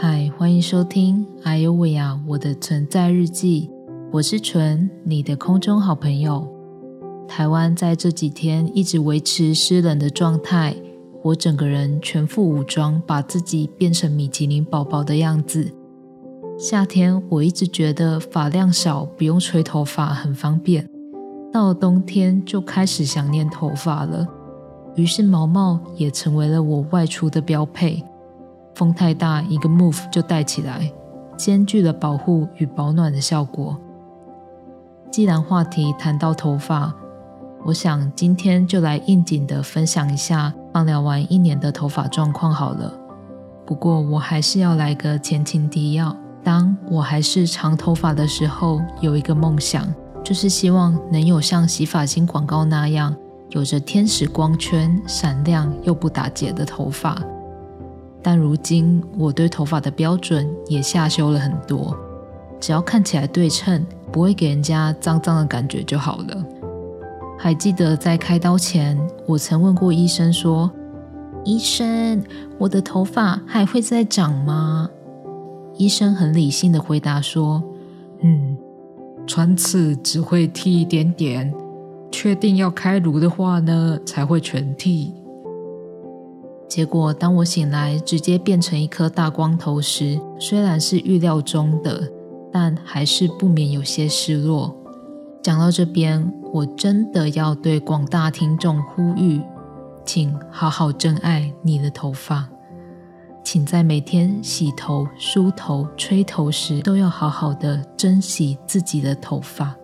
嗨，欢迎收听《哎呦喂呀，我的存在日记》，我是纯，你的空中好朋友。台湾在这几天一直维持湿冷的状态，我整个人全副武装，把自己变成米其林宝宝的样子。夏天我一直觉得发量少，不用吹头发很方便，到了冬天就开始想念头发了，于是毛毛也成为了我外出的标配。风太大，一个 move 就带起来，兼具了保护与保暖的效果。既然话题谈到头发，我想今天就来应景的分享一下放疗完一年的头发状况好了。不过我还是要来个前情提要：当我还是长头发的时候，有一个梦想，就是希望能有像洗发精广告那样，有着天使光圈、闪亮又不打结的头发。但如今我对头发的标准也下修了很多，只要看起来对称，不会给人家脏脏的感觉就好了。还记得在开刀前，我曾问过医生说：“医生，我的头发还会再长吗？”医生很理性的回答说：“嗯，穿刺只会剃一点点，确定要开颅的话呢，才会全剃。”结果，当我醒来，直接变成一颗大光头时，虽然是预料中的，但还是不免有些失落。讲到这边，我真的要对广大听众呼吁，请好好珍爱你的头发，请在每天洗头、梳头、吹头时，都要好好的珍惜自己的头发。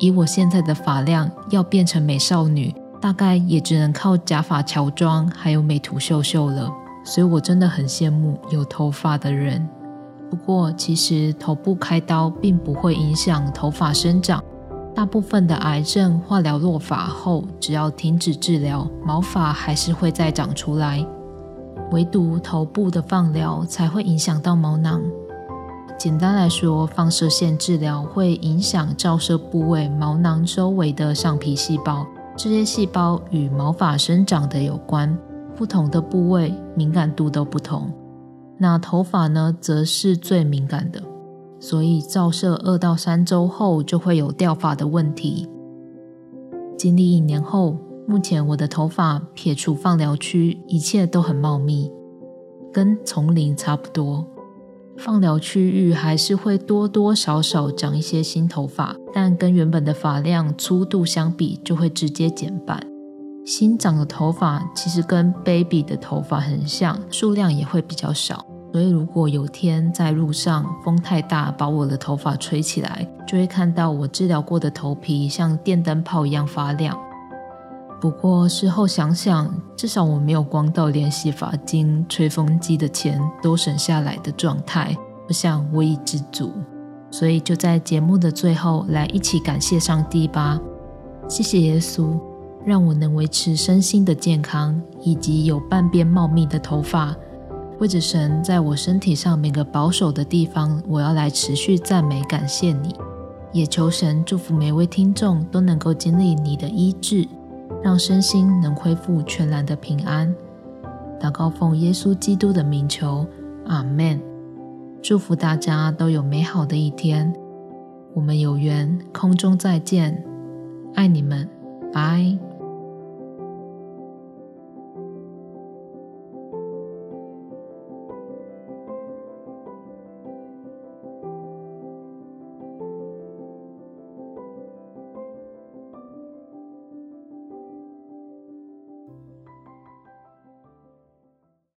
以我现在的发量，要变成美少女。大概也只能靠假发乔装，还有美图秀秀了。所以我真的很羡慕有头发的人。不过，其实头部开刀并不会影响头发生长。大部分的癌症化疗落发后，只要停止治疗，毛发还是会再长出来。唯独头部的放疗才会影响到毛囊。简单来说，放射线治疗会影响照射部位毛囊周围的上皮细胞。这些细胞与毛发生长的有关，不同的部位敏感度都不同。那头发呢，则是最敏感的，所以照射二到三周后就会有掉发的问题。经历一年后，目前我的头发撇除放疗区，一切都很茂密，跟丛林差不多。放疗区域还是会多多少少长一些新头发，但跟原本的发量粗度相比，就会直接减半。新长的头发其实跟 baby 的头发很像，数量也会比较少。所以如果有天在路上风太大，把我的头发吹起来，就会看到我治疗过的头皮像电灯泡一样发亮。不过事后想想，至少我没有光到连洗发精、吹风机的钱都省下来的状态，我想我已知足。所以就在节目的最后，来一起感谢上帝吧！谢谢耶稣，让我能维持身心的健康，以及有半边茂密的头发。为着神在我身体上每个保守的地方，我要来持续赞美感谢你，也求神祝福每位听众都能够经历你的医治。让身心能恢复全然的平安。祷告奉耶稣基督的名求，阿门。祝福大家都有美好的一天。我们有缘空中再见，爱你们，拜。